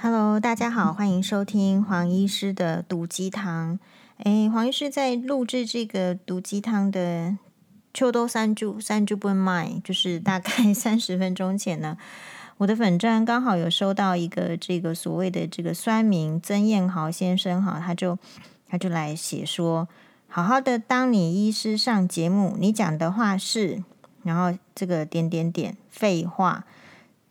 Hello，大家好，欢迎收听黄医师的毒鸡汤。诶，黄医师在录制这个毒鸡汤的秋冬三柱三柱不卖，就是大概 三十分钟前呢，我的粉专刚好有收到一个这个所谓的这个酸民曾彦豪先生哈，他就他就来写说，好好的当你医师上节目，你讲的话是，然后这个点点点废话。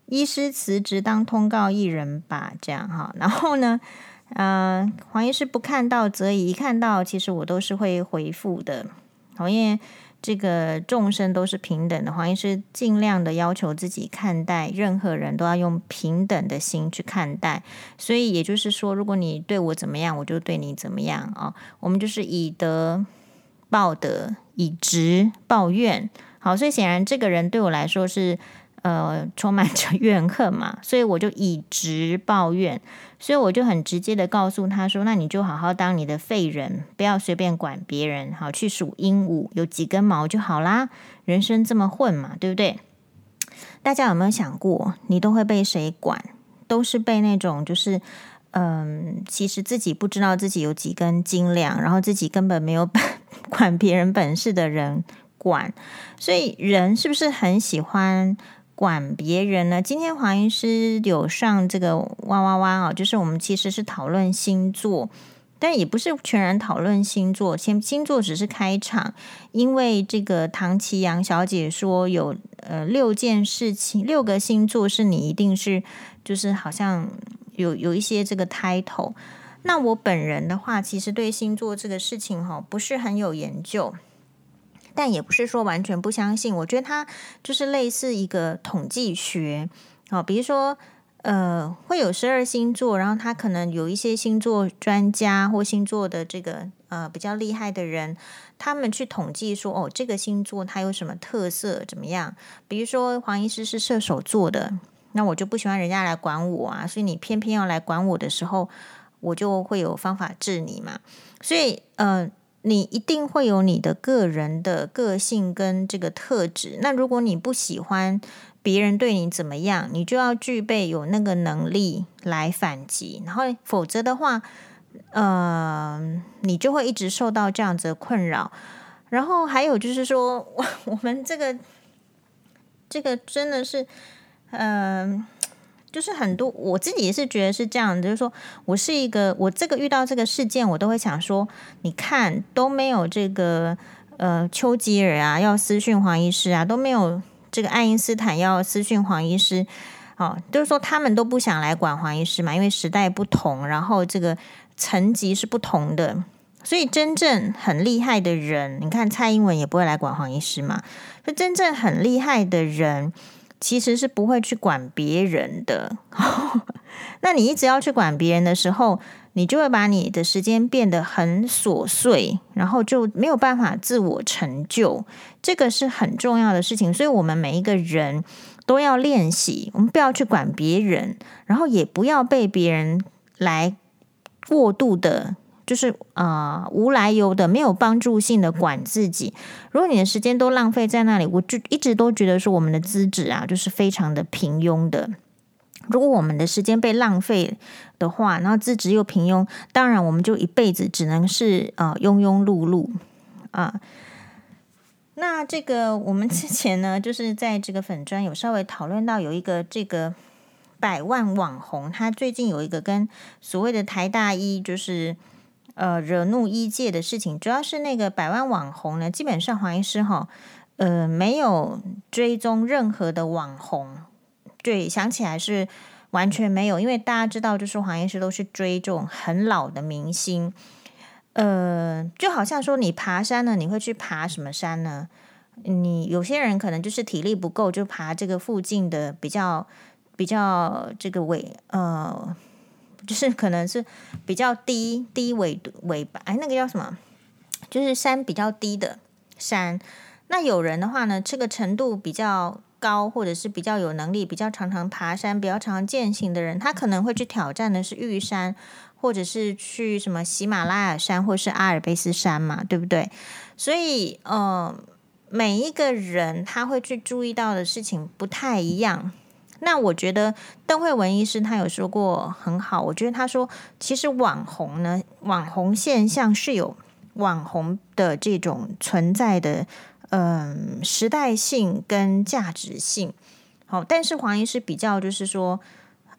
医师辞职当通告艺人吧，这样哈。然后呢，呃，黄医师不看到则已，一看到其实我都是会回复的。好，因为这个众生都是平等的，黄医师尽量的要求自己看待任何人都要用平等的心去看待。所以也就是说，如果你对我怎么样，我就对你怎么样啊。我们就是以德报德，以直报怨。好，所以显然这个人对我来说是。呃，充满着怨恨嘛，所以我就以直报怨，所以我就很直接的告诉他说：“那你就好好当你的废人，不要随便管别人，好去数鹦鹉有几根毛就好啦。人生这么混嘛，对不对？大家有没有想过，你都会被谁管？都是被那种就是，嗯，其实自己不知道自己有几根斤两，然后自己根本没有 管别人本事的人管。所以人是不是很喜欢？”管别人呢？今天黄医师有上这个哇哇哇哦，就是我们其实是讨论星座，但也不是全然讨论星座，先星座只是开场，因为这个唐奇阳小姐说有呃六件事情，六个星座是你一定是就是好像有有一些这个 title。那我本人的话，其实对星座这个事情哈不是很有研究。但也不是说完全不相信，我觉得它就是类似一个统计学，好，比如说，呃，会有十二星座，然后他可能有一些星座专家或星座的这个呃比较厉害的人，他们去统计说，哦，这个星座它有什么特色，怎么样？比如说黄医师是射手座的，那我就不喜欢人家来管我啊，所以你偏偏要来管我的时候，我就会有方法治你嘛，所以，呃。你一定会有你的个人的个性跟这个特质。那如果你不喜欢别人对你怎么样，你就要具备有那个能力来反击。然后，否则的话，呃，你就会一直受到这样子困扰。然后还有就是说，我 我们这个这个真的是，嗯、就是很多，我自己也是觉得是这样，就是说我是一个，我这个遇到这个事件，我都会想说，你看都没有这个呃丘吉尔啊要私讯黄医师啊，都没有这个爱因斯坦要私讯黄医师，哦，就是说他们都不想来管黄医师嘛，因为时代不同，然后这个层级是不同的，所以真正很厉害的人，你看蔡英文也不会来管黄医师嘛，就真正很厉害的人。其实是不会去管别人的，那你一直要去管别人的时候，你就会把你的时间变得很琐碎，然后就没有办法自我成就。这个是很重要的事情，所以我们每一个人都要练习，我们不要去管别人，然后也不要被别人来过度的。就是啊、无来由的、没有帮助性的管自己。如果你的时间都浪费在那里，我就一直都觉得说我们的资质啊，就是非常的平庸的。如果我们的时间被浪费的话，然后资质又平庸，当然我们就一辈子只能是啊、庸庸碌碌啊。那这个我们之前呢，就是在这个粉专有稍微讨论到有一个这个百万网红，他最近有一个跟所谓的台大一就是。呃，惹怒医界的事情，主要是那个百万网红呢，基本上黄医师哈，呃，没有追踪任何的网红，对，想起来是完全没有，因为大家知道，就是黄医师都是追这种很老的明星，呃，就好像说你爬山呢，你会去爬什么山呢？你有些人可能就是体力不够，就爬这个附近的比较比较这个尾呃。就是可能是比较低低纬度纬度，哎，那个叫什么？就是山比较低的山。那有人的话呢，这个程度比较高，或者是比较有能力、比较常常爬山、比较常常健行的人，他可能会去挑战的是玉山，或者是去什么喜马拉雅山，或是阿尔卑斯山嘛，对不对？所以，呃，每一个人他会去注意到的事情不太一样。那我觉得邓惠文医师他有说过很好，我觉得他说其实网红呢，网红现象是有网红的这种存在的，嗯、时代性跟价值性。好，但是黄医师比较就是说，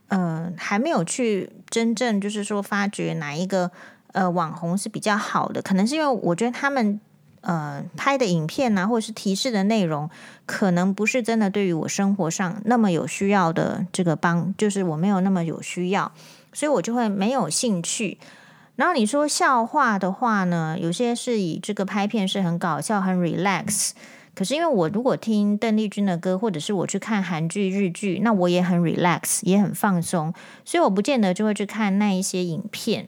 嗯、还没有去真正就是说发掘哪一个呃网红是比较好的，可能是因为我觉得他们。呃，拍的影片啊，或者是提示的内容，可能不是真的对于我生活上那么有需要的这个帮，就是我没有那么有需要，所以我就会没有兴趣。然后你说笑话的话呢，有些是以这个拍片是很搞笑、很 relax，可是因为我如果听邓丽君的歌，或者是我去看韩剧、日剧，那我也很 relax，也很放松，所以我不见得就会去看那一些影片。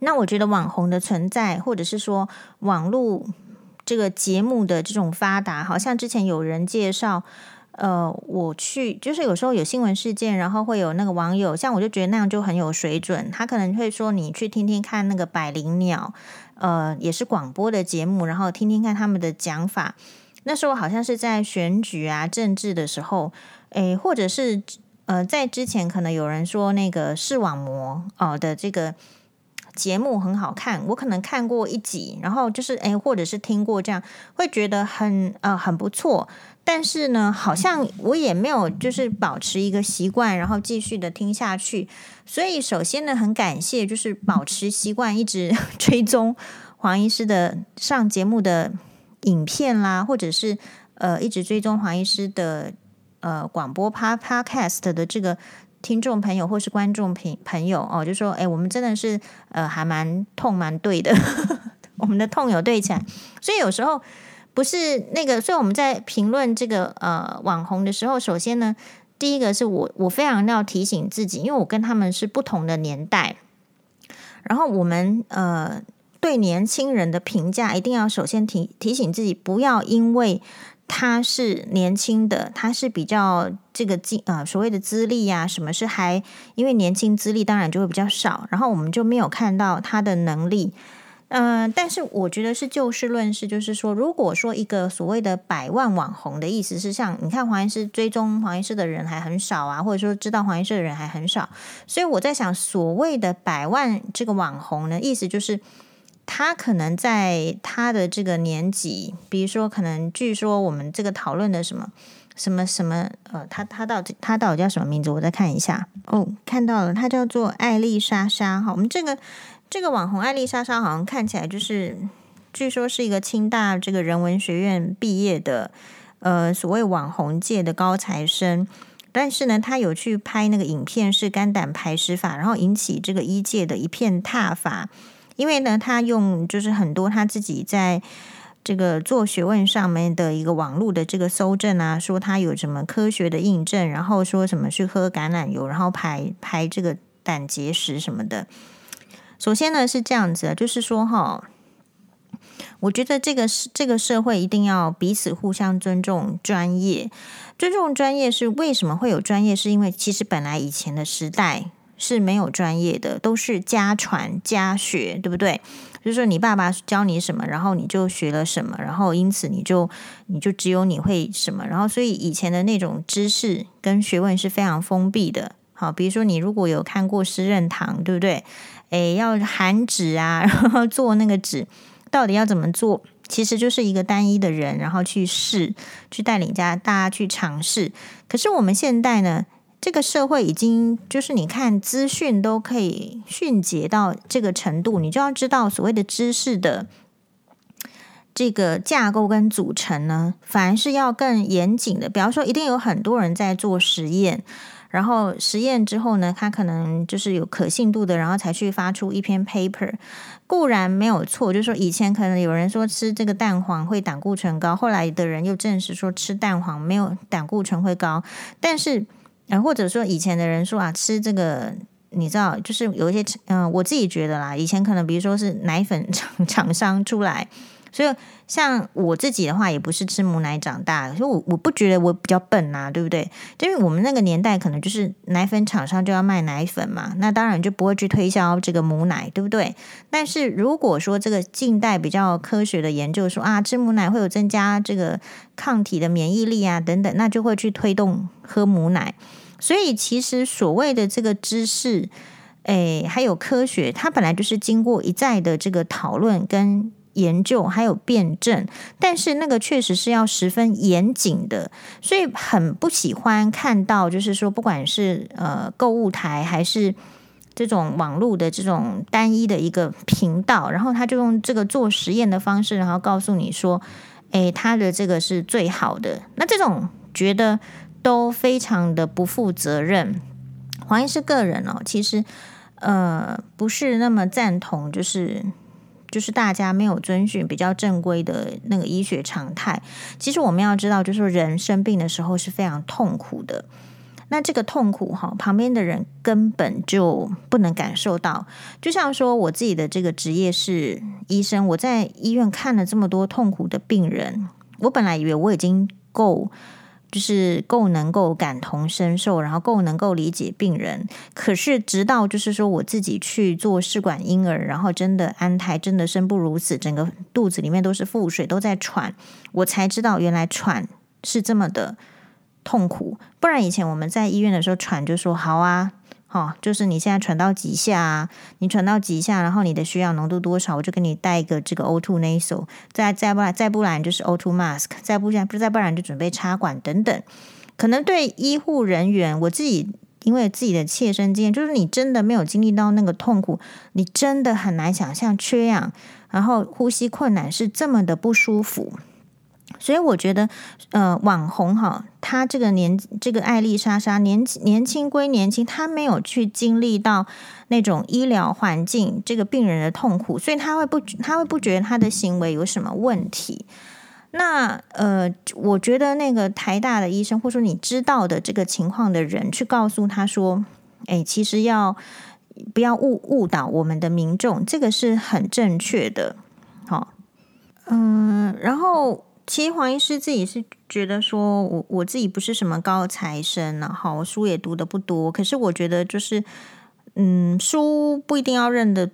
那我觉得网红的存在，或者是说网络这个节目的这种发达，好像之前有人介绍，呃，我去就是有时候有新闻事件，然后会有那个网友，像我就觉得那样就很有水准，他可能会说你去听听看那个百灵鸟，呃，也是广播的节目，然后听听看他们的讲法。那时候好像是在选举啊、政治的时候，诶，或者是呃，在之前可能有人说那个视网膜哦、的这个。节目很好看，我可能看过一集，然后就是诶，或者是听过这样，会觉得很呃很不错。但是呢，好像我也没有就是保持一个习惯，然后继续的听下去。所以首先呢，很感谢就是保持习惯，一直 追踪黄医师的上节目的影片啦，或者是呃一直追踪黄医师的呃广播 Podcast 的这个。听众朋友或是观众朋朋友哦，就说哎，我们真的是呃还蛮痛蛮对的，我们的痛有对起来，所以有时候不是那个，所以我们在评论这个呃网红的时候，首先呢，第一个是我我非常要提醒自己，因为我跟他们是不同的年代，然后我们呃对年轻人的评价一定要首先提提醒自己，不要因为。他是年轻的，他是比较这个资呃所谓的资历呀、啊，什么是还因为年轻资历当然就会比较少，然后我们就没有看到他的能力，嗯、但是我觉得是就事论事，就是说，如果说一个所谓的百万网红的意思是像你看黄医师追踪黄医师的人还很少啊，或者说知道黄医师的人还很少，所以我在想所谓的百万这个网红呢，意思就是。他可能在他的这个年纪，比如说，可能据说我们这个讨论的什么什么什么，呃，他他到底他到底叫什么名字？我再看一下。哦，看到了，他叫做艾丽莎莎。哈，我们这个这个网红艾丽莎莎，好像看起来就是，据说是一个清大这个人文学院毕业的，呃，所谓网红界的高材生。但是呢，他有去拍那个影片，是肝胆排石法，然后引起这个医界的一片挞伐。因为呢，他用就是很多他自己在这个做学问上面的一个网络的这个搜证啊，说他有什么科学的印证，然后说什么去喝橄榄油，然后排排这个胆结石什么的。首先呢是这样子，就是说哈，我觉得这个是这个社会一定要彼此互相尊重专业，尊重专业是为什么会有专业？是因为其实本来以前的时代。是没有专业的，都是家传家学，对不对？就是说你爸爸教你什么，然后你就学了什么，然后因此你就你就只有你会什么，然后所以以前的那种知识跟学问是非常封闭的。好，比如说你如果有看过师任堂，对不对？诶，要含纸啊，然后做那个纸到底要怎么做？其实就是一个单一的人，然后去试，去带领家大家去尝试。可是我们现代呢？这个社会已经就是你看资讯都可以迅捷到这个程度，你就要知道所谓的知识的这个架构跟组成呢，反而是要更严谨的。比方说，一定有很多人在做实验，然后实验之后呢，他可能就是有可信度的，然后才去发出一篇 paper。固然没有错，就是说以前可能有人说吃这个蛋黄会胆固醇高，后来的人又证实说吃蛋黄没有胆固醇会高，但是。啊，或者说以前的人说啊，吃这个你知道，就是有一些嗯、我自己觉得啦，以前可能比如说是奶粉厂厂商出来所以像我自己的话，也不是吃母奶长大的，所以我我不觉得我比较笨呐、啊，对不对？因为我们那个年代可能就是奶粉厂商就要卖奶粉嘛，那当然就不会去推销这个母奶，对不对？但是如果说这个近代比较科学的研究说啊，吃母奶会有增加这个抗体的免疫力啊等等，那就会去推动喝母奶。所以其实所谓的这个知识。诶，还有科学，它本来就是经过一再的这个讨论跟研究，还有辩证，但是那个确实是要十分严谨的，所以很不喜欢看到，就是说，不管是呃购物台还是这种网络的这种单一的一个频道，然后他就用这个做实验的方式，然后告诉你说，诶，他的这个是最好的，那这种觉得都非常的不负责任。黄医师个人哦，其实。呃，不是那么赞同，就是就是大家没有遵循比较正规的那个医学常态。其实我们要知道，就是人生病的时候是非常痛苦的。那这个痛苦哈，旁边的人根本就不能感受到。就像说我自己的这个职业是医生，我在医院看了这么多痛苦的病人，我本来以为我已经够。就是够能够感同身受，然后够能够理解病人。可是直到就是说我自己去做试管婴儿，然后真的安胎，真的生不如死，整个肚子里面都是腹水，都在喘，我才知道原来喘是这么的痛苦。不然以前我们在医院的时候喘就说好啊。哦，就是你现在喘到几下？你喘到几下，然后你的需氧浓度多少？我就给你带一个这个 O2 nasal，再再不然再不然就是 O2 mask，再不然不再不然就准备插管等等。可能对医护人员，我自己因为自己的切身经验，就是你真的没有经历到那个痛苦，你真的很难想象缺氧，然后呼吸困难是这么的不舒服。所以我觉得，呃，网红哈，他这个年这个艾丽莎莎年年轻归年轻，他没有去经历到那种医疗环境这个病人的痛苦，所以他会不他会不觉得他的行为有什么问题。那呃，我觉得那个台大的医生，或者说你知道的这个情况的人，去告诉他说，哎，其实要不要误误导我们的民众，这个是很正确的。好，嗯，然后。其实黄医师自己是觉得说，我我自己不是什么高材生，然后我书也读的不多。可是我觉得就是，嗯，书不一定要认得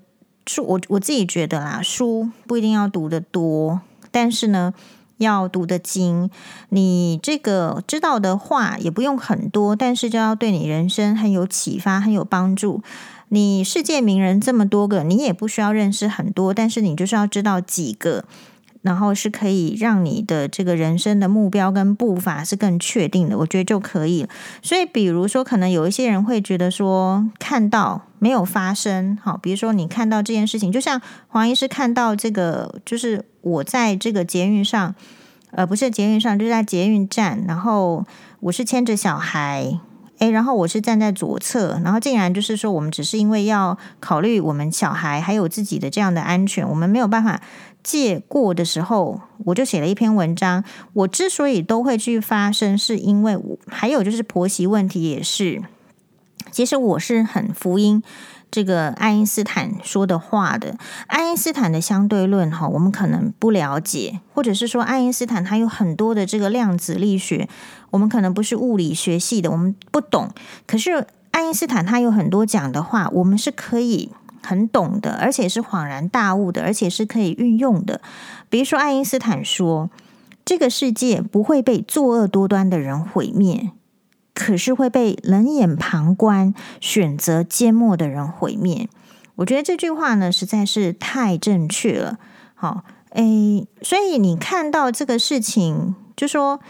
书，我我自己觉得啦，书不一定要读得多，但是呢，要读得精。你这个知道的话也不用很多，但是就要对你人生很有启发、很有帮助。你世界名人这么多个，你也不需要认识很多，但是你就是要知道几个。然后是可以让你的这个人生的目标跟步伐是更确定的，我觉得就可以了。所以，比如说，可能有一些人会觉得说，看到没有发生，好，比如说你看到这件事情，就像黄医师看到这个，就是我在这个捷运上，呃，不是捷运上，就是在捷运站，然后我是牵着小孩，诶，然后我是站在左侧，然后竟然就是说，我们只是因为要考虑我们小孩还有自己的这样的安全，我们没有办法。借过的时候，我就写了一篇文章。我之所以都会去发声，是因为我还有就是婆媳问题也是。其实我是很福音这个爱因斯坦说的话的。爱因斯坦的相对论哈，我们可能不了解，或者是说爱因斯坦他有很多的这个量子力学，我们可能不是物理学系的，我们不懂。可是爱因斯坦他有很多讲的话，我们是可以。很懂的，而且是恍然大悟的，而且是可以运用的。比如说，爱因斯坦说：“这个世界不会被作恶多端的人毁灭，可是会被冷眼旁观、选择缄默的人毁灭。”我觉得这句话呢，实在是太正确了。好，诶，所以你看到这个事情，就说。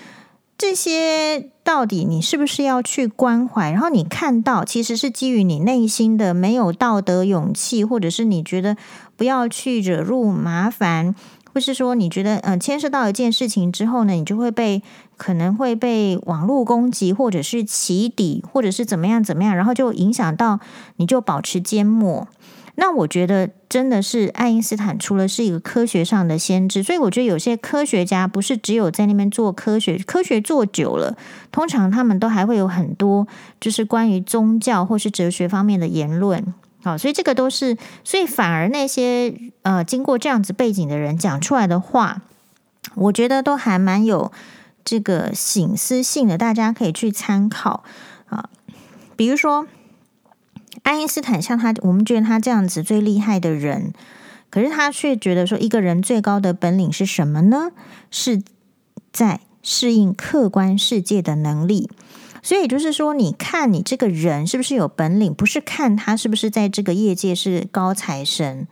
这些到底你是不是要去关怀？然后你看到其实是基于你内心的没有道德勇气，或者是你觉得不要去惹入麻烦，或是说你觉得嗯牵涉到一件事情之后呢，你就会被可能会被网络攻击，或者是起底，或者是怎么样怎么样，然后就影响到你就保持缄默。那我觉得真的是爱因斯坦除了是一个科学上的先知，所以我觉得有些科学家不是只有在那边做科学，科学做久了，通常他们都还会有很多就是关于宗教或是哲学方面的言论。好，所以这个都是，所以反而那些呃经过这样子背景的人讲出来的话，我觉得都还蛮有这个醒思性的，大家可以去参考啊。比如说爱因斯坦，像他，我们觉得他这样子最厉害的人，可是他却觉得说，一个人最高的本领是什么呢？是在适应客观世界的能力。所以就是说，你看你这个人是不是有本领，不是看他是不是在这个业界是高材生。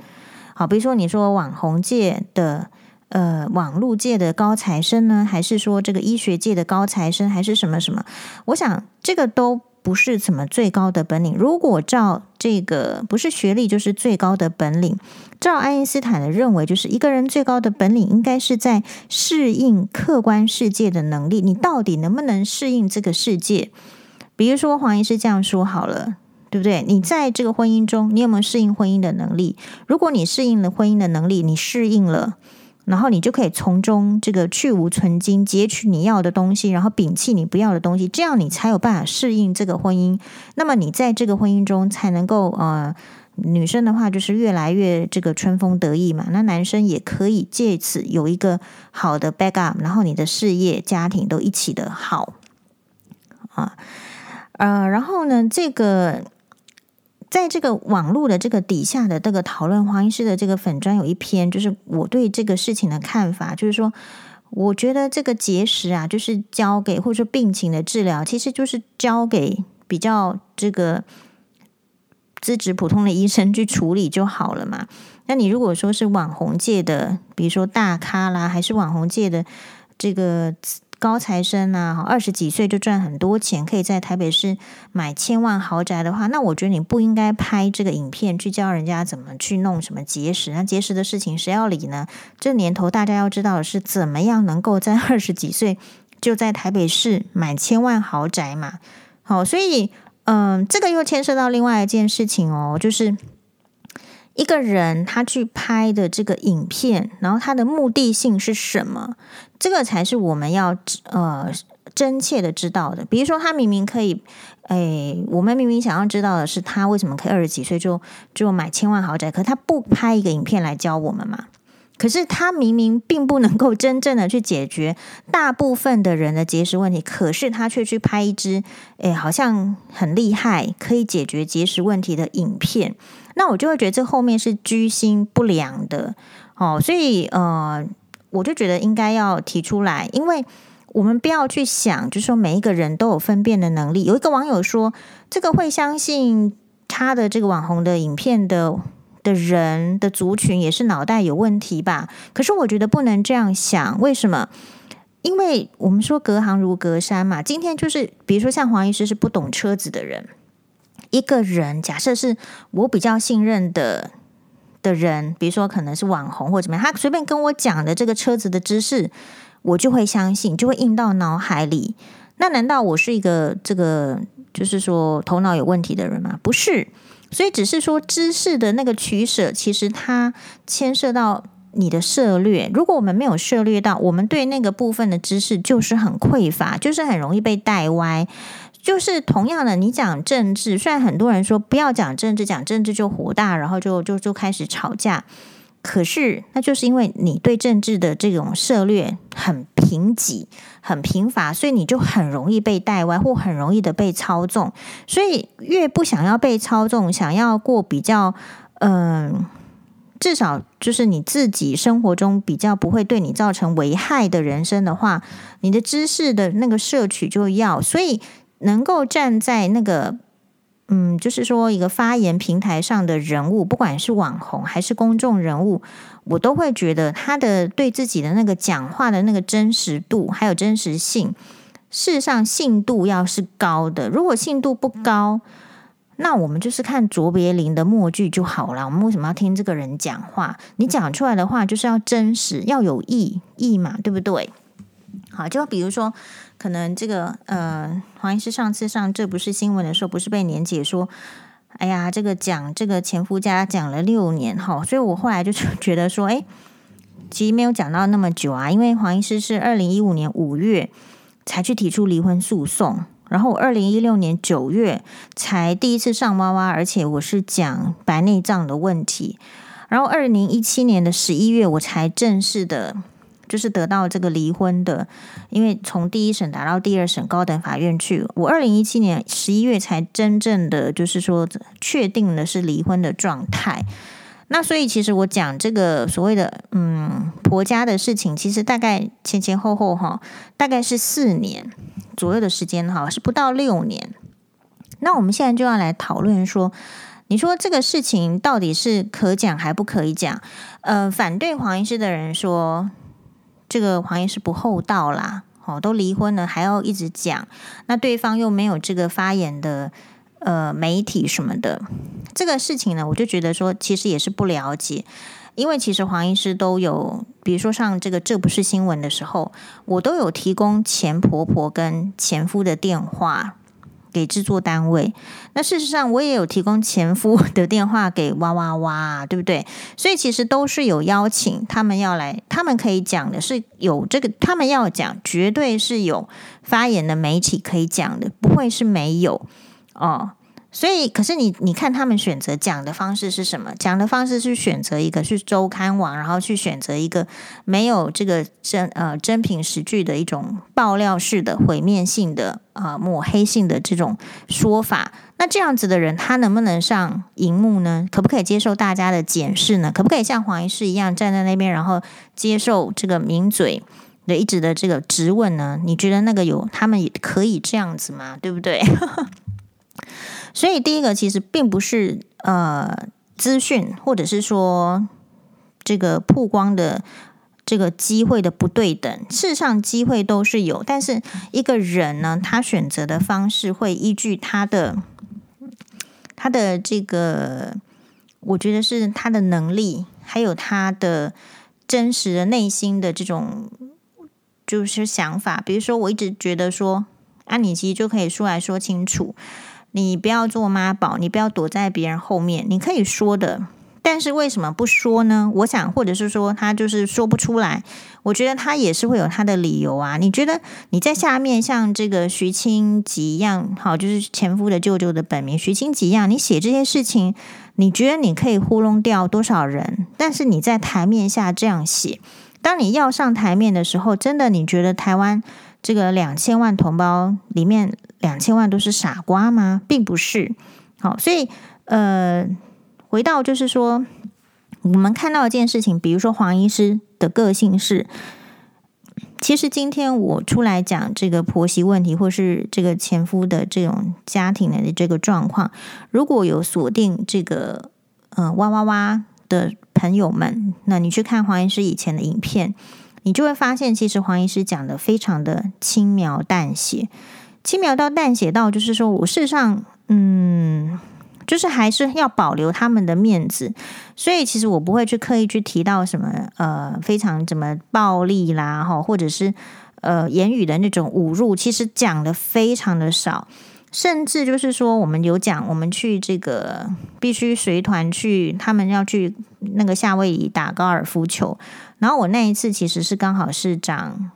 好，比如说你说网红界的，呃，网络界的高材生呢，还是说这个医学界的高材生，还是什么什么？我想这个都。不是什么最高的本领。如果照这个不是学历，就是最高的本领。照爱因斯坦的认为，就是一个人最高的本领应该是在适应客观世界的能力。你到底能不能适应这个世界？比如说黄医师这样说好了，对不对？你在这个婚姻中，你有没有适应婚姻的能力？如果你适应了婚姻的能力，你适应了。然后你就可以从中这个去芜存菁，截取你要的东西，然后摒弃你不要的东西，这样你才有办法适应这个婚姻。那么你在这个婚姻中才能够呃，女生的话就是越来越这个春风得意嘛。那男生也可以借此有一个好的 backup，然后你的事业、家庭都一起的好啊，呃，然后呢，这个。在这个网络的这个底下的这个讨论，黄医师的这个粉砖有一篇，就是我对这个事情的看法，就是说，我觉得这个结石啊，就是交给或者说病情的治疗，其实就是交给比较这个资质普通的医生去处理就好了嘛。那你如果说是网红界的，比如说大咖啦，还是网红界的这个。高材生啊，二十几岁就赚很多钱，可以在台北市买千万豪宅的话，那我觉得你不应该拍这个影片去教人家怎么去弄什么节食。那节食的事情谁要理呢？这年头大家要知道的是，怎么样能够在 二十几岁就在台北市买千万豪宅嘛？好，所以嗯，这个又牵涉到另外一件事情哦，就是。一个人他去拍的这个影片，然后他的目的性是什么？这个才是我们要呃真切的知道的。比如说，他明明可以，诶，我们明明想要知道的是他为什么可以二十几岁就就买千万豪宅，可他不拍一个影片来教我们嘛？可是他明明并不能够真正的去解决大部分的人的节食问题，可是他却去拍一支，诶，好像很厉害，可以解决节食问题的影片。那我就会觉得这后面是居心不良的哦，所以呃，我就觉得应该要提出来，因为我们不要去想，就是说每一个人都有分辨的能力。有一个网友说，这个会相信他的这个网红的影片的的人的族群也是脑袋有问题吧？可是我觉得不能这样想，为什么？因为我们说隔行如隔山嘛。今天就是比如说像黄医师是不懂车子的人。一个人，假设是我比较信任的的人，比如说可能是网红或怎么样，他随便跟我讲的这个车子的知识，我就会相信，就会印到脑海里。那难道我是一个这个就是说头脑有问题的人吗？不是，所以只是说知识的那个取舍，其实它牵涉到你的涉略。如果我们没有涉略到，我们对那个部分的知识就是很匮乏，就是很容易被带歪。就是同样的，你讲政治，虽然很多人说不要讲政治，讲政治就火大，然后就就就开始吵架。可是，那就是因为你对政治的这种涉略很贫瘠、很贫乏，所以你就很容易被带歪，或很容易的被操纵。所以，越不想要被操纵，想要过比较嗯、至少就是你自己生活中比较不会对你造成危害的人生的话，你的知识的那个摄取就要所以。能够站在那个，嗯，就是说一个发言平台上的人物，不管是网红还是公众人物，我都会觉得他的对自己的那个讲话的那个真实度还有真实性，事实上信度要是高的。如果信度不高，那我们就是看卓别林的默剧就好了。我们为什么要听这个人讲话？你讲出来的话就是要真实，要有意义嘛，对不对？好，就比如说。可能这个呃，黄医师上次上这不是新闻的时候，不是被年姐说，哎呀，这个讲这个前夫家讲了六年哈，所以我后来就觉得说，哎，其实没有讲到那么久啊，因为黄医师是二零一五年五月才去提出离婚诉讼，然后我二零一六年九月才第一次上哇哇，而且我是讲白内障的问题。然后二零一七年的十一月，我才正式的，就是得到这个离婚的，因为从第一审打到第二审高等法院去，我二零一七年十一月才真正的就是说确定的是离婚的状态。那所以其实我讲这个所谓的嗯婆家的事情，其实大概前前后后哈，大概是四年。左右的时间哈，是不到六年。那我们现在就要来讨论说，你说这个事情到底是可讲还不可以讲？呃，反对黄医师的人说，这个黄医师不厚道啦，哦，都离婚了还要一直讲，那对方又没有这个发言的呃媒体什么的，这个事情呢，我就觉得说，其实也是不了解。因为其实黄医师都有，比如说上这个这不是新闻的时候，我都有提供前婆婆跟前夫的电话给制作单位。那事实上我也有提供前夫 的电话给哇哇哇，对不对？所以其实都是有邀请他们要来，他们可以讲的是有这个，他们要讲绝对是有发言的媒体可以讲的，不会是没有哦。所以，可是你你看他们选择讲的方式是什么？讲的方式是选择一个是周刊网，然后去选择一个没有这个真呃真凭实据的一种爆料式的毁灭性的啊、呃、抹黑性的这种说法。那这样子的人，他能不能上荧幕呢？可不可以接受大家的检视呢？可不可以像黄医师一样站在那边，然后接受这个名嘴的一直的这个质问呢？你觉得那个有他们也可以这样子吗？对不对？所以，第一个其实并不是呃资讯，或者是说这个曝光的这个机会的不对等。事实上，机会都是有，但是一个人呢，他选择的方式会依据他的他的这个，我觉得是他的能力，还有他的真实的内心的这种就是想法。比如说，我一直觉得说，啊，你其实就可以出来说清楚。你不要做妈宝，你不要躲在别人后面，你可以说的，但是为什么不说呢？我想，或者是说他就是说不出来，我觉得他也是会有他的理由啊。你觉得你在下面像这个徐清吉一样，好，就是前夫的舅舅的本名徐清吉一样，你写这些事情，你觉得你可以糊弄掉多少人？但是你在台面下这样写，当你要上台面的时候，真的你觉得台湾这个两千万同胞里面？两千万都是傻瓜吗？并不是。好，所以呃，回到就是说，我们看到一件事情，比如说黄医师的个性是，其实今天我出来讲这个婆媳问题，或是这个前夫的这种家庭的这个状况，如果有锁定这个呃哇哇哇的朋友们，那你去看黄医师以前的影片，你就会发现，其实黄医师讲的非常的轻描淡写。轻描到淡写到，就是说我事实上，嗯，就是还是要保留他们的面子，所以其实我不会去刻意去提到什么呃非常怎么暴力啦，哈，或者是呃言语的那种侮辱，其实讲的非常的少，甚至就是说我们有讲，我们去这个必须随团去，他们要去那个夏威夷打高尔夫球，然后我那一次其实是刚好是长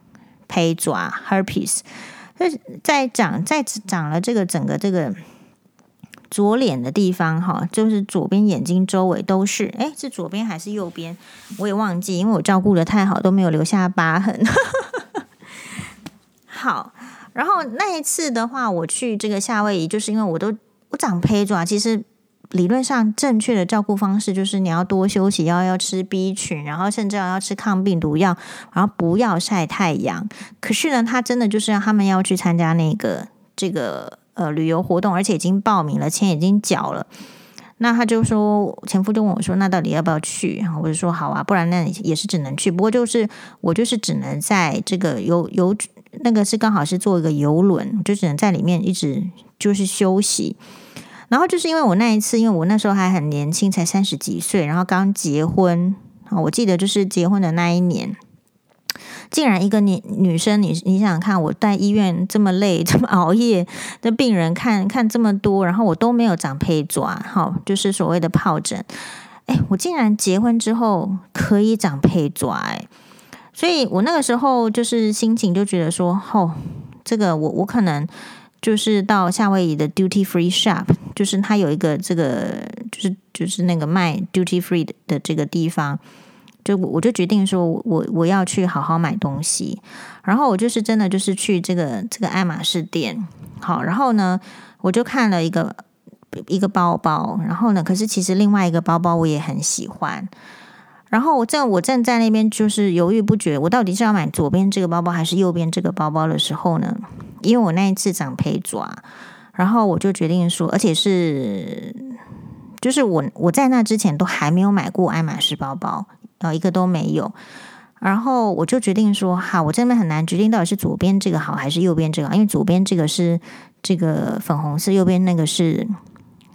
胚爪 herpes。在长在长了这个整个这个左脸的地方哈，就是左边眼睛周围都是，哎，是左边还是右边？我也忘记，因为我照顾得太好，都没有留下疤痕。好，然后那一次的话，我去这个夏威夷，就是因为我都我长胚爪，其实。理论上正确的照顾方式就是你要多休息，要要吃 B 群，然后甚至要要吃抗病毒药，然后不要晒太阳。可是呢，他真的就是让他们要去参加那个这个呃旅游活动，而且已经报名了，钱已经缴了。那他就说，前夫就问我说：“那到底要不要去？”然后我就说：“好啊，不然那也是只能去。不过就是我就是只能在这个游游那个是刚好是坐一个游轮，就只能在里面一直就是休息。”然后就是因为我那一次，因为我那时候还很年轻，才三十几岁，然后刚结婚啊，我记得就是结婚的那一年，竟然一个女女生，你你想想看，我在医院这么累，这么熬夜的病人看看这么多，然后我都没有长胚爪，好，就是所谓的疱疹，哎，我竟然结婚之后可以长胚爪，哎，所以我那个时候就是心情就觉得说，哦，这个我我可能。就是到夏威夷的 Duty Free Shop，就是它有一个这个，就是就是那个卖 Duty Free 的这个地方，就我就决定说我我要去好好买东西，然后我就是真的就是去这个这个爱马仕店，好，然后呢，我就看了一个一个包包，然后呢，可是其实另外一个包包我也很喜欢。然后我正我正在那边就是犹豫不决，我到底是要买左边这个包包还是右边这个包包的时候呢，因为我那一次长胚爪，然后我就决定说，而且是就是我我在那之前都还没有买过爱马仕包包，呃，一个都没有。然后我就决定说，好，我这边很难决定到底是左边这个好还是右边这个，因为左边这个是这个粉红色，右边那个是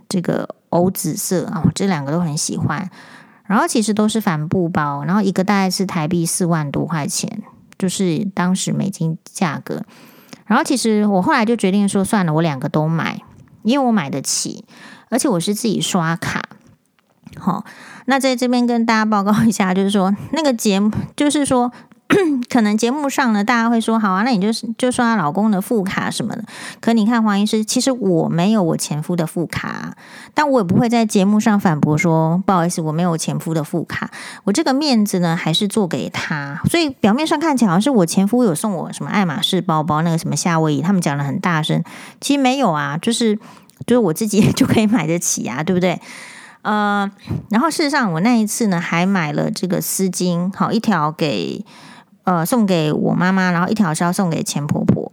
这个藕紫色啊，这两个都很喜欢。然后其实都是帆布包，然后一个大概是台币四万多块钱，就是当时美金价格。然后其实我后来就决定说，算了，我两个都买，因为我买得起，而且我是自己刷卡。好，那在这边跟大家报告一下，就是说那个节目，就是说。可能节目上呢，大家会说好啊，那你就是就刷老公的副卡什么的。可你看黄医师，其实我没有我前夫的副卡，但我也不会在节目上反驳说不好意思，我没有前夫的副卡。我这个面子呢，还是做给他。所以表面上看起来好像是我前夫有送我什么爱马仕包包，那个什么夏威夷，他们讲的很大声，其实没有啊，就是就是我自己 就可以买得起啊，对不对？呃，然后事实上我那一次呢，还买了这个丝巾，好一条给。呃，送给我妈妈，然后一条是要送给钱婆婆。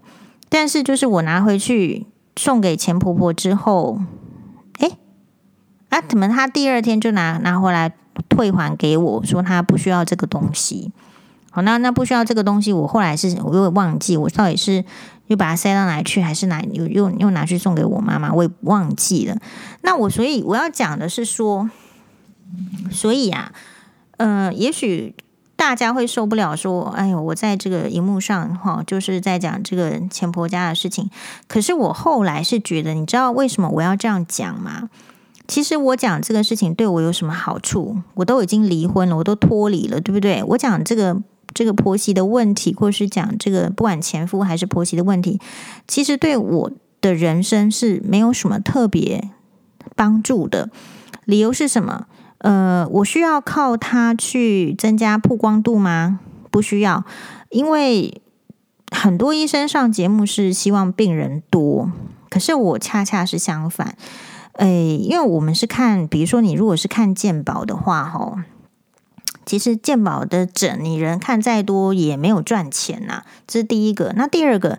但是就是我拿回去送给钱婆婆之后，诶，啊，怎么他第二天就拿拿回来退还给我，说他不需要这个东西。好，那那不需要这个东西，我后来是我又忘记，我到底是又把它塞到哪里去，还是拿又又又拿去送给我妈妈，我也忘记了。那我所以我要讲的是说，所以啊，呃，也许。大家会受不了，说：“哎呦，我在这个荧幕上哈，就是在讲这个前婆家的事情。可是我后来是觉得，你知道为什么我要这样讲吗？其实我讲这个事情对我有什么好处？我都已经离婚了，我都脱离了，对不对？我讲这个这个婆媳的问题，或是讲这个不管前夫还是婆媳的问题，其实对我的人生是没有什么特别帮助的。理由是什么？”呃，我需要靠它去增加曝光度吗？不需要，因为很多医生上节目是希望病人多，可是我恰恰是相反。诶，因为我们是看，比如说你如果是看健保的话，吼，其实健保的诊你人看再多也没有赚钱呐，这是第一个。那第二个。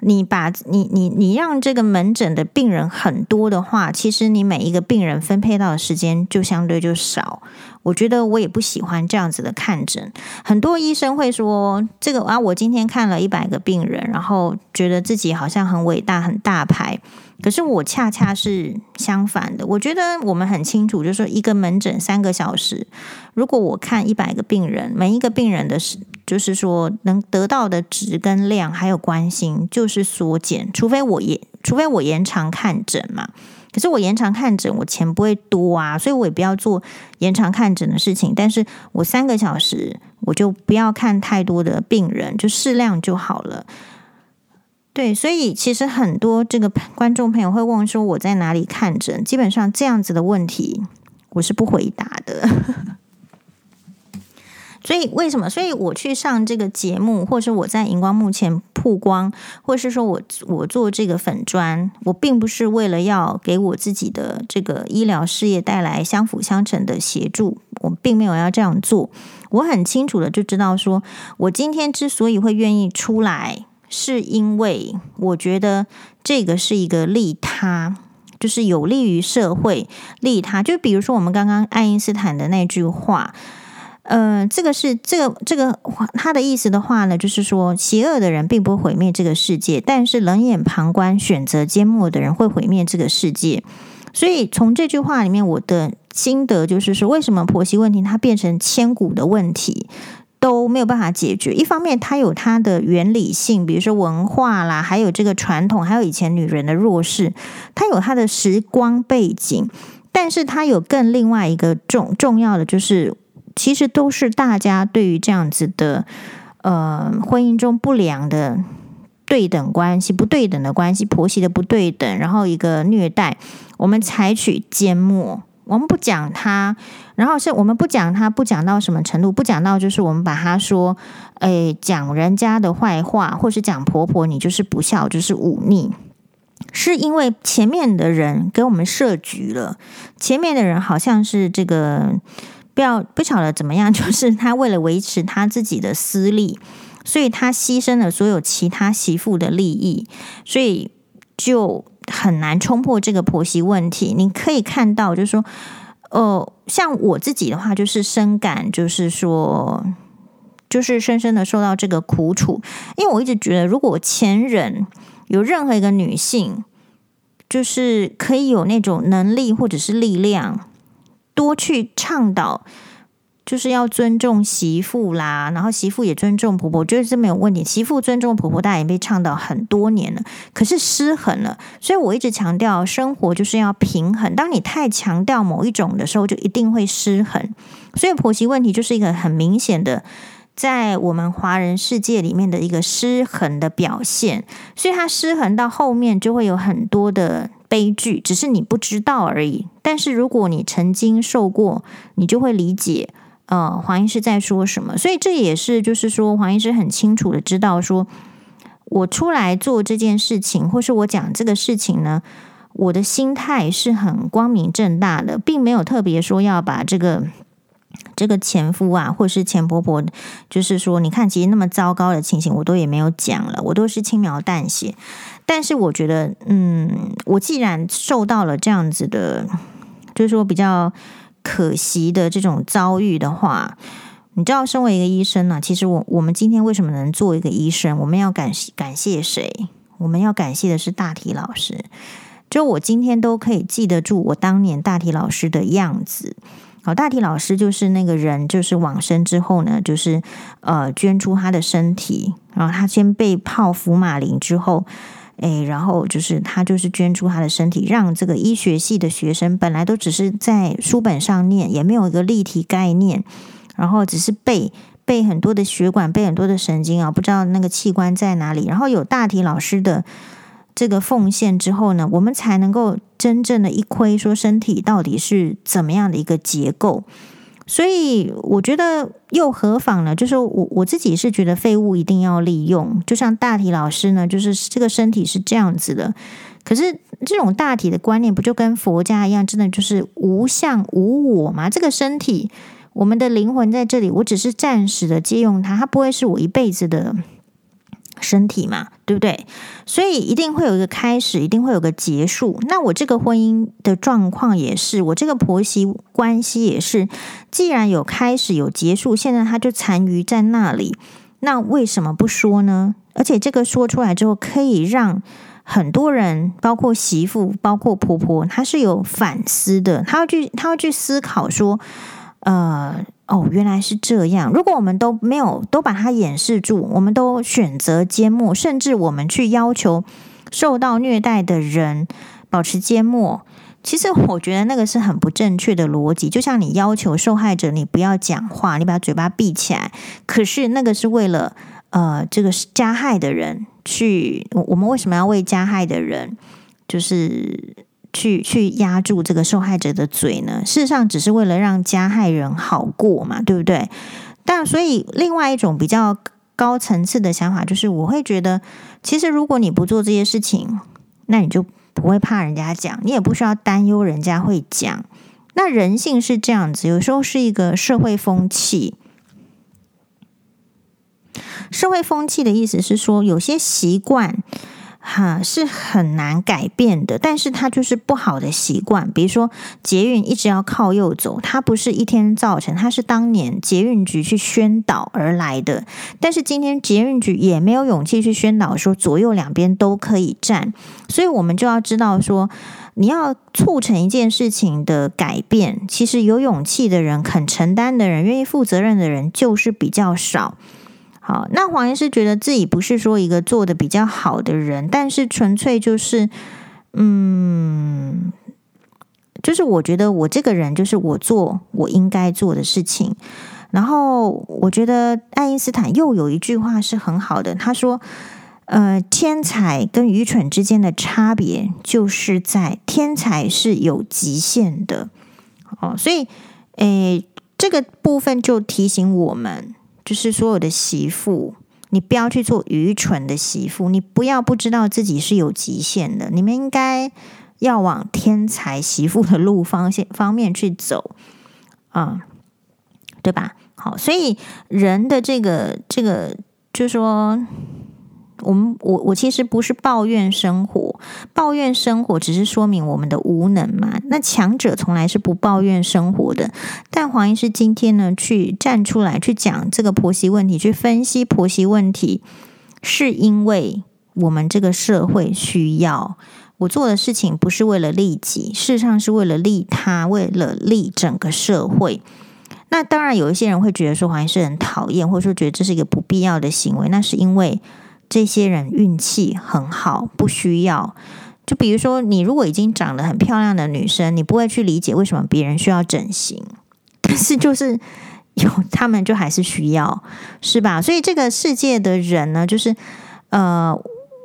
你把你你你让这个门诊的病人很多的话，其实你每一个病人分配到的时间就相对就少。我觉得我也不喜欢这样子的看诊。很多医生会说这个啊，我今天看了一百个病人，然后觉得自己好像很伟大很大牌。可是我恰恰是相反的。我觉得我们很清楚，就是说一个门诊三个小时，如果我看一百个病人，每一个病人的时。就是说，能得到的值跟量还有关心，就是缩减。除非我延，除非我延长看诊嘛。可是我延长看诊，我钱不会多啊，所以我也不要做延长看诊的事情。但是我三个小时，我就不要看太多的病人，就适量就好了。对，所以其实很多这个观众朋友会问说，我在哪里看诊？基本上这样子的问题，我是不回答的。所以为什么？所以我去上这个节目，或是我在荧光幕前曝光，或是说我我做这个粉专，我并不是为了要给我自己的这个医疗事业带来相辅相成的协助，我并没有要这样做。我很清楚的就知道，说我今天之所以会愿意出来，是因为我觉得这个是一个利他，就是有利于社会，利他。就比如说我们刚刚爱因斯坦的那句话。呃，这个是这个这个他的意思的话呢，就是说，邪恶的人并不会毁灭这个世界，但是冷眼旁观、选择缄默的人会毁灭这个世界。所以从这句话里面，我的心得就是说，为什么婆媳问题它变成千古的问题都没有办法解决？一方面，它有它的原理性，比如说文化啦，还有这个传统，还有以前女人的弱势，它有它的时光背景，但是它有更另外一个重重要的就是。其实都是大家对于这样子的，呃，婚姻中不良的对等关系，不对等的关系，婆媳的不对等，然后一个虐待，我们采取缄默，我们不讲他，然后是我们不讲他，不讲到什么程度，不讲到就是我们把他说，诶，讲人家的坏话，或是讲婆婆，你就是不孝，就是忤逆，是因为前面的人给我们设局了，前面的人好像是这个，不要不晓得怎么样，就是他为了维持他自己的私利。所以他牺牲了所有其他媳妇的利益，所以就很难冲破这个婆媳问题。你可以看到，就是说，呃，像我自己的话，就是深感，就是说，就是深深的受到这个苦楚。因为我一直觉得，如果前人有任何一个女性，就是可以有那种能力或者是力量，多去倡导。就是要尊重媳妇啦，然后媳妇也尊重婆婆，我觉得这没有问题。媳妇尊重婆婆，大家也被倡导很多年了，可是失衡了。所以我一直强调，生活就是要平衡。当你太强调某一种的时候，就一定会失衡。所以婆媳问题就是一个很明显的，在我们华人世界里面的一个失衡的表现。所以它失衡到后面就会有很多的悲剧，只是你不知道而已。但是如果你曾经受过，你就会理解。呃，黄医师在说什么？所以这也是，就是说，黄医师很清楚的知道，说我出来做这件事情，或是我讲这个事情呢，我的心态是很光明正大的，并没有特别说要把这个这个前夫啊，或是前婆婆，就是说，你看，其实那么糟糕的情形，我都也没有讲了，我都是轻描淡写。但是我觉得，嗯，我既然受到了这样子的，就是说比较。可惜的这种遭遇的话，你知道，身为一个医生呢、其实我我们今天为什么能做一个医生？我们要感感谢谁？我们要感谢的是大体老师。就我今天都可以记得住我当年大体老师的样子。好，大体老师就是那个人，就是往生之后呢，就是呃捐出他的身体，然后他先被泡福马林之后。诶，然后就是他就是捐出他的身体，让这个医学系的学生本来都只是在书本上念，也没有一个立体概念，然后只是背背很多的血管，背很多的神经啊，不知道那个器官在哪里。然后有大体老师的这个奉献之后呢，我们才能够真正的一窥说身体到底是怎么样的一个结构。所以我觉得又何妨呢？就是我我自己是觉得废物一定要利用，就像大体老师呢，就是这个身体是这样子的。可是这种大体的观念不就跟佛家一样，真的就是无相无我吗？这个身体，我们的灵魂在这里，我只是暂时的借用它，它不会是我一辈子的。身体嘛，对不对？所以一定会有一个开始，一定会有个结束。那我这个婚姻的状况也是，我这个婆媳关系也是。既然有开始有结束，现在它就残余在那里，那为什么不说呢？而且这个说出来之后，可以让很多人，包括媳妇，包括婆婆，他是有反思的，他要去，他要去思考说，呃。哦，原来是这样。如果我们都没有都把它掩饰住，我们都选择缄默，甚至我们去要求受到虐待的人保持缄默，其实我觉得那个是很不正确的逻辑。就像你要求受害者你不要讲话，你把嘴巴闭起来，可是那个是为了呃这个加害的人去。我们为什么要为加害的人就是？去去压住这个受害者的嘴呢？事实上，只是为了让加害人好过嘛，对不对？但所以，另外一种比较高层次的想法就是，我会觉得，其实如果你不做这些事情，那你就不会怕人家讲，你也不需要担忧人家会讲。那人性是这样子，有时候是一个社会风气。社会风气的意思是说，有些习惯。哈，是很难改变的，但是它就是不好的习惯。比如说，捷运一直要靠右走，它不是一天造成，它是当年捷运局去宣导而来的。但是今天捷运局也没有勇气去宣导说左右两边都可以站，所以我们就要知道说，你要促成一件事情的改变，其实有勇气的人、肯承担的人、愿意负责任的人就是比较少。好，那黄医师觉得自己不是说一个做的比较好的人，但是纯粹就是，嗯，就是我觉得我这个人就是我做我应该做的事情。然后我觉得爱因斯坦又有一句话是很好的，他说：“呃，天才跟愚蠢之间的差别，就是在天才是有极限的哦。所以，诶，这个部分就提醒我们，就是所有的媳妇，你不要去做愚蠢的媳妇，你不要不知道自己是有极限的。你们应该要往天才媳妇的路方向方面去走啊，对吧？好，所以人的这个这个，就说。我们我我其实不是抱怨生活，抱怨生活只是说明我们的无能嘛。那强者从来是不抱怨生活的。但黄医师今天呢，去站出来去讲这个婆媳问题，去分析婆媳问题，是因为我们这个社会需要。我做的事情不是为了利己，事实上是为了利他，为了利整个社会。那当然有一些人会觉得说黄医师很讨厌，或者说觉得这是一个不必要的行为，那是因为。这些人运气很好，不需要。就比如说，你如果已经长得很漂亮的女生，你不会去理解为什么别人需要整形，但是就是有他们就还是需要，是吧？所以这个世界的人呢，就是呃，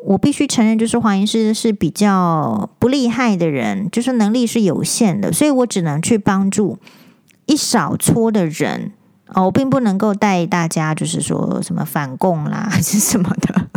我必须承认，就是黄医师是比较不厉害的人，就是能力是有限的，所以我只能去帮助一少撮的人。哦，我并不能够带大家，就是说什么反共啦，还是什么的，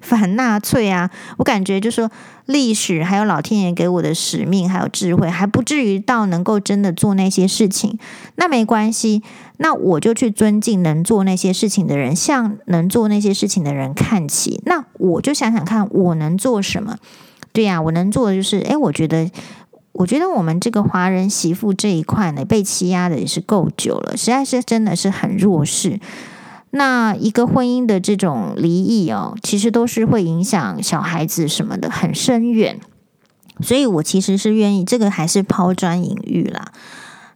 反纳粹啊。我感觉就说，历史还有老天爷给我的使命，还有智慧，还不至于到能够真的做那些事情。那没关系，那我就去尊敬能做那些事情的人，向能做那些事情的人看齐。那我就想想看，我能做什么？对呀，我能做的就是，诶，我觉得。我觉得我们这个华人媳妇这一块呢，被欺压的也是够久了，实在是真的是很弱势。那一个婚姻的这种离异哦，其实都是会影响小孩子什么的，很深远。所以我其实是愿意，这个还是抛砖引玉啦。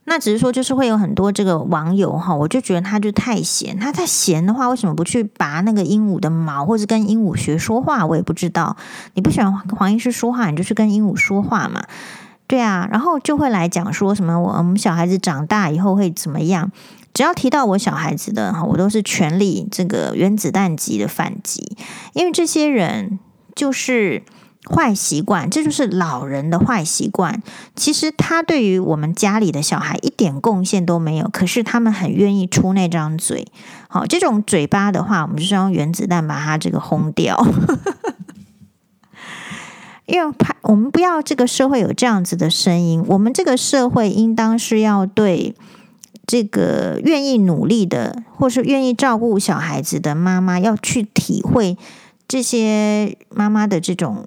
那只是说，就是会有很多这个网友哈，我就觉得他就太闲，他太闲的话，为什么不去拔那个鹦鹉的毛，或者跟鹦鹉学说话？我也不知道。你不喜欢黄医师说话，你就去跟鹦鹉说话嘛。对啊，然后就会来讲说什么我们小孩子长大以后会怎么样？只要提到我小孩子的哈，我都是全力这个原子弹级的反击，因为这些人就是坏习惯，这就是老人的坏习惯。其实他对于我们家里的小孩一点贡献都没有，可是他们很愿意出那张嘴。好，这种嘴巴的话，我们就是用原子弹把它这个轰掉。因为怕我们不要这个社会有这样子的声音，我们这个社会应当是要对这个愿意努力的，或是愿意照顾小孩子的妈妈，要去体会这些妈妈的这种，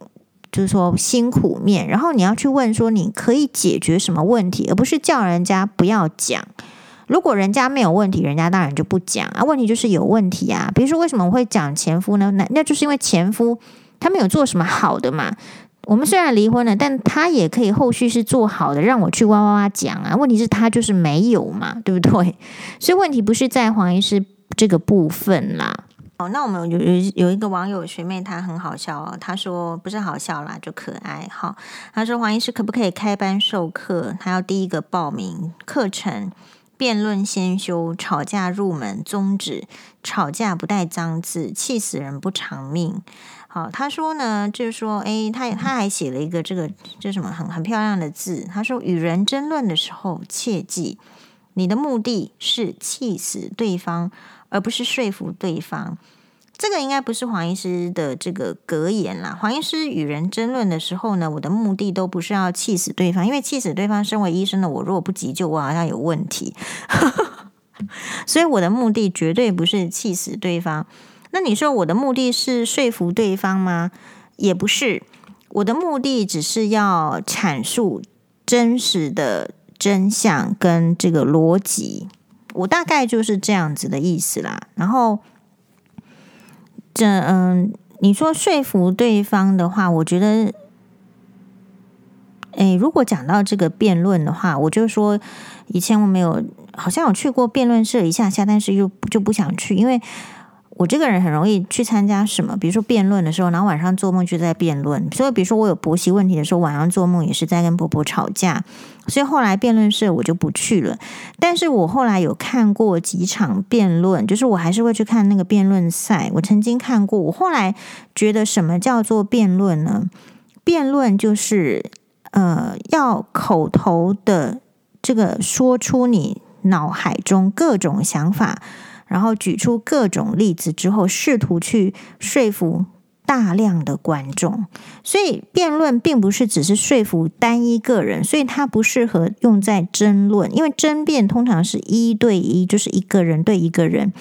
就是说辛苦面，然后你要去问说你可以解决什么问题，而不是叫人家不要讲。如果人家没有问题，人家当然就不讲啊。问题就是有问题啊，比如说为什么会讲前夫呢？那那就是因为前夫他没有做什么好的嘛。我们虽然离婚了，但他也可以后续是做好的，让我去哇哇哇讲啊。问题是，他就是没有嘛，对不对？所以问题不是在黄医师这个部分啦。哦，那我们有有有一个网友学妹，她很好笑哦。她说不是好笑啦，就可爱。好，她说黄医师可不可以开班授课？她要第一个报名课程，辩论先修，吵架入门宗旨，吵架不带脏字，气死人不偿命。好，他说呢，就是说，诶，他他还写了一个这个这什么很很漂亮的字。他说，与人争论的时候，切记你的目的是气死对方，而不是说服对方。这个应该不是黄医师的这个格言啦。黄医师与人争论的时候呢，我的目的都不是要气死对方，因为气死对方，身为医生的我，如果不急救，我好像有问题。所以我的目的绝对不是气死对方。那你说我的目的是说服对方吗？也不是，我的目的只是要阐述真实的真相跟这个逻辑，我大概就是这样子的意思啦。然后，这嗯，你说说服对方的话，我觉得，诶，如果讲到这个辩论的话，我就说以前我没有，好像有去过辩论社一下下，但是又就不想去，因为。我这个人很容易去参加什么，比如说辩论的时候，然后晚上做梦就在辩论。所以，比如说我有婆媳问题的时候，晚上做梦也是在跟婆婆吵架。所以后来辩论社我就不去了。但是我后来有看过几场辩论，就是我还是会去看那个辩论赛。我曾经看过，我后来觉得什么叫做辩论呢？辩论就是呃，要口头的这个说出你脑海中各种想法。然后举出各种例子之后，试图去说服大量的观众。所以辩论并不是只是说服单一个人，所以它不适合用在争论，因为争辩通常是一对一，就是一个人对一个人。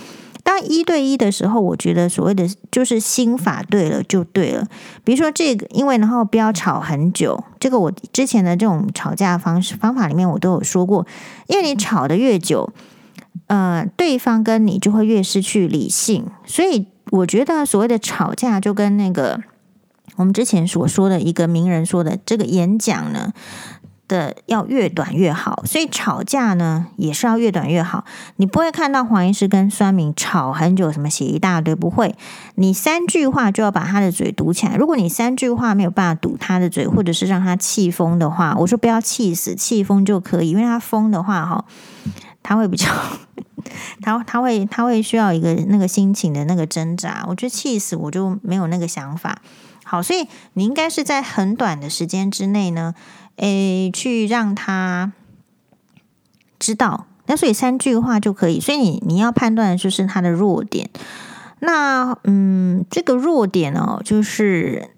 当一对一的时候，我觉得所谓的就是心法对了就对了。比如说这个，因为然后不要吵很久，这个我之前的这种吵架方式方法里面我都有说过，因为你吵得越久。呃，对方跟你就会越失去理性，所以我觉得所谓的吵架，就跟那个我们之前所说的一个名人说的，这个演讲呢的要越短越好，所以吵架呢也是要越短越好。你不会看到黄医师跟酸民吵很久，什么写一大堆，不会。你三句话就要把他的嘴堵起来。如果你三句话没有办法堵他的嘴，或者是让他气疯的话，我说不要气死，气疯就可以，因为他疯的话，哈。他会比较，他他会他会需要一个那个心情的那个挣扎。我觉得气死我就没有那个想法。好，所以你应该是在很短的时间之内呢，诶，去让他知道。那所以三句话就可以。所以你你要判断的就是他的弱点。那嗯，这个弱点哦，就是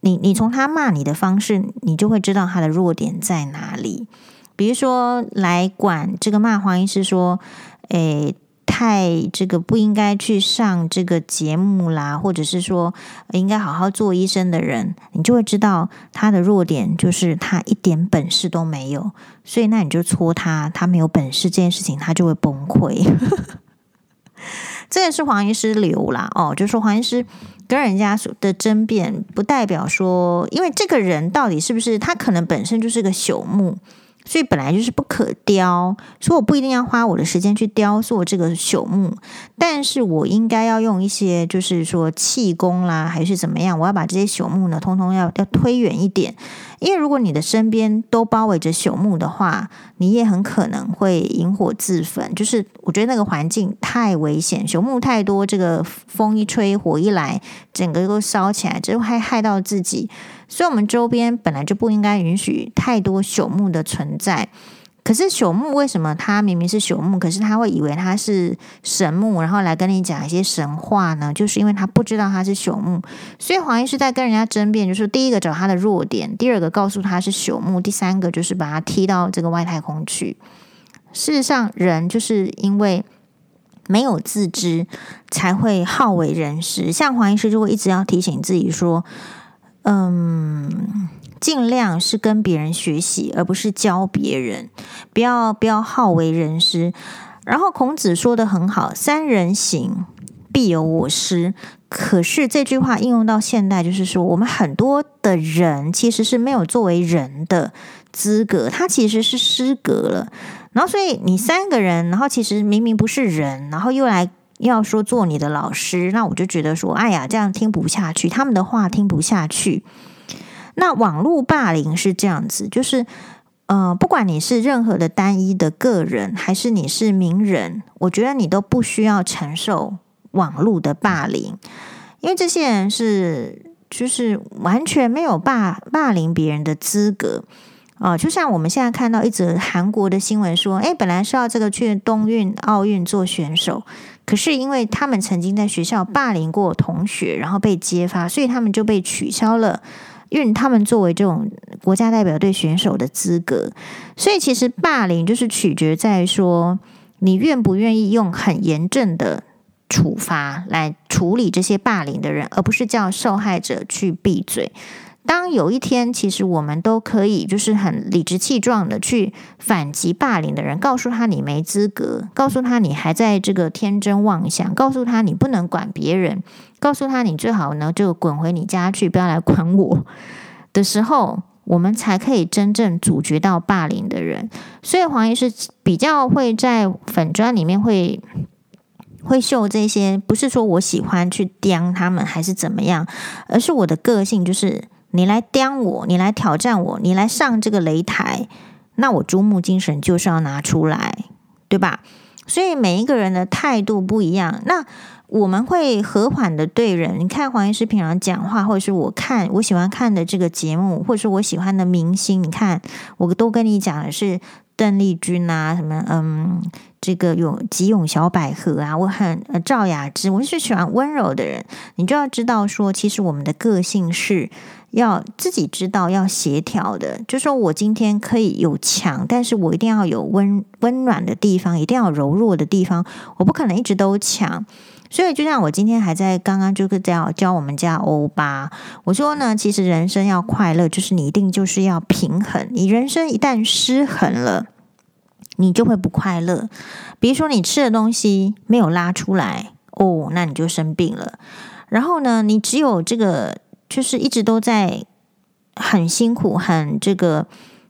你你从他骂你的方式，你就会知道他的弱点在哪里。比如说，来管这个骂黄医师说，诶，太这个不应该去上这个节目啦，或者是说应该好好做医生的人，你就会知道他的弱点就是他一点本事都没有，所以那你就戳他，他没有本事这件事情，他就会崩溃。这也是黄医师流啦，哦，就说黄医师跟人家的争辩，不代表说，因为这个人到底是不是他可能本身就是个朽木。所以本来就是不可雕，所以我不一定要花我的时间去雕塑这个朽木，但是我应该要用一些，就是说气功啦，还是怎么样，我要把这些朽木呢，通通要要推远一点。因为如果你的身边都包围着朽木的话，你也很可能会引火自焚。就是我觉得那个环境太危险，朽木太多，这个风一吹，火一来，整个都烧起来，这会害到自己。所以，我们周边本来就不应该允许太多朽木的存在。可是，朽木为什么它明明是朽木，可是他会以为它是神木，然后来跟你讲一些神话呢？就是因为他不知道它是朽木。所以，黄医师在跟人家争辩，就是第一个找他的弱点，第二个告诉他是朽木，第三个就是把他踢到这个外太空去。事实上，人就是因为没有自知，才会好为人师。像黄医师就会一直要提醒自己说。嗯，尽量是跟别人学习，而不是教别人。不要不要好为人师。然后孔子说的很好：“三人行，必有我师。”可是这句话应用到现代，就是说我们很多的人其实是没有作为人的资格，他其实是失格了。然后，所以你三个人，然后其实明明不是人，然后又来。要说做你的老师，那我就觉得说，哎呀，这样听不下去，他们的话听不下去。那网络霸凌是这样子，就是呃，不管你是任何的单一的个人，还是你是名人，我觉得你都不需要承受网络的霸凌，因为这些人是就是完全没有霸霸凌别人的资格啊，呃。就像我们现在看到一则韩国的新闻说，哎，本来是要这个去东运奥运做选手。可是因为他们曾经在学校霸凌过同学，然后被揭发，所以他们就被取消了，因为他们作为这种国家代表队选手的资格。所以其实霸凌就是取决在说你愿不愿意用很严正的处罚来处理这些霸凌的人，而不是叫受害者去闭嘴。当有一天，其实我们都可以就是很理直气壮的去反击霸凌的人，告诉他你没资格，告诉他你还在这个天真妄想，告诉他你不能管别人，告诉他你最好呢就滚回你家去，不要来管我的时候，我们才可以真正阻绝到霸凌的人。所以黄医师比较会在粉砖里面会。会秀这些，不是说我喜欢去刁他们还是怎么样，而是我的个性就是你来刁我，你来挑战我，你来上这个擂台，那我珠穆精神就是要拿出来，对吧？所以每一个人的态度不一样，那我们会和缓的对人。你看黄医师平常讲话，或者是我看我喜欢看的这个节目，或者是我喜欢的明星，你看我都跟你讲的是邓丽君啊，什么嗯。这个有吉永小百合啊，我很赵雅芝，我是喜欢温柔的人。你就要知道说，其实我们的个性是要自己知道要协调的。就说我今天可以有强，但是我一定要有温温暖的地方，一定要柔弱的地方。我不可能一直都强。所以就像我今天还在刚刚就是教教我们家欧巴，我说呢，其实人生要快乐，就是你一定就是要平衡。你人生一旦失衡了。你就会不快乐，比如说你吃的东西没有拉出来哦，那你就生病了。然后呢，你只有这个，就是一直都在很辛苦，很这个。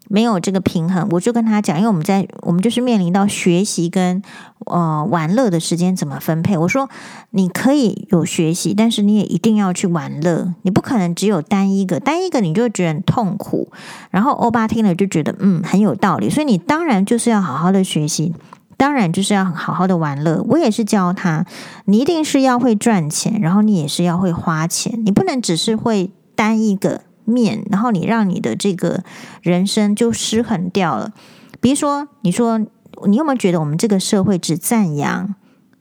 没有这个平衡，我就跟他讲，因为我们在我们就是面临到学习跟呃玩乐的时间怎么分配。我说你可以有学习，但是你也一定要去玩乐，你不可能只有单一个，单一个你就觉得很痛苦。然后欧巴听了就觉得嗯很有道理，所以你当然就是要好好的学习，当然就是要好好的玩乐。我也是教他，你一定是要会赚钱，然后你也是要会花钱，你不能只是会单一个。面，然后你让你的这个人生就失衡掉了。比如说，你说你有没有觉得我们这个社会只赞扬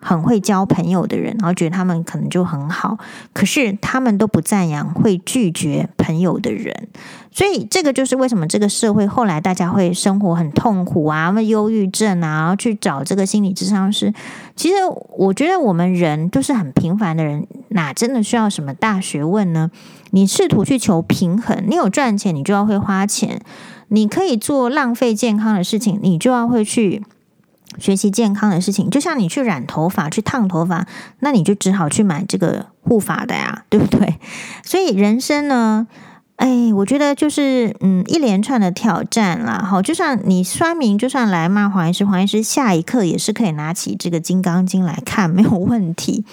很会交朋友的人，然后觉得他们可能就很好，可是他们都不赞扬会拒绝朋友的人。所以这个就是为什么这个社会后来大家会生活很痛苦啊，忧郁症啊，然后去找这个心理咨商师。其实我觉得我们人就是很平凡的人，哪真的需要什么大学问呢？你试图去求平衡，你有赚钱，你就要会花钱；你可以做浪费健康的事情，你就要会去学习健康的事情。就像你去染头发、去烫头发，那你就只好去买这个护发的呀，对不对？所以人生呢？哎，我觉得就是嗯，一连串的挑战啦。好，就算你酸民，就算来骂黄医师，黄医师下一刻也是可以拿起这个《金刚经》来看，没有问题。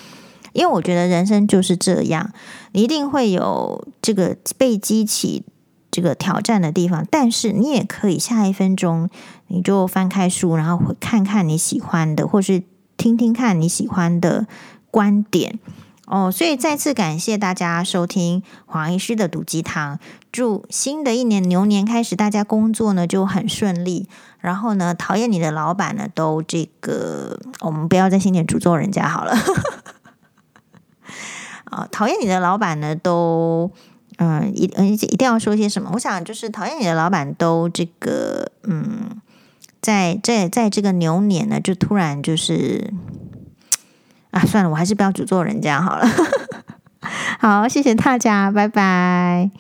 因为我觉得人生就是这样，你一定会有这个被激起这个挑战的地方，但是你也可以下一分钟你就翻开书，然后看看你喜欢的，或是听听看你喜欢的观点。哦，所以再次感谢大家收听黄医师的毒鸡汤。祝新的一年牛年开始，大家工作呢就很顺利。然后呢，讨厌你的老板呢都这个，我们不要在新年诅咒人家好了。啊，讨厌你的老板呢都，嗯，一一定要说些什么？我想就是讨厌你的老板都这个，嗯，在在在这个牛年呢，就突然就是。啊，算了，我还是不要诅咒人家好了。好，谢谢大家，拜拜。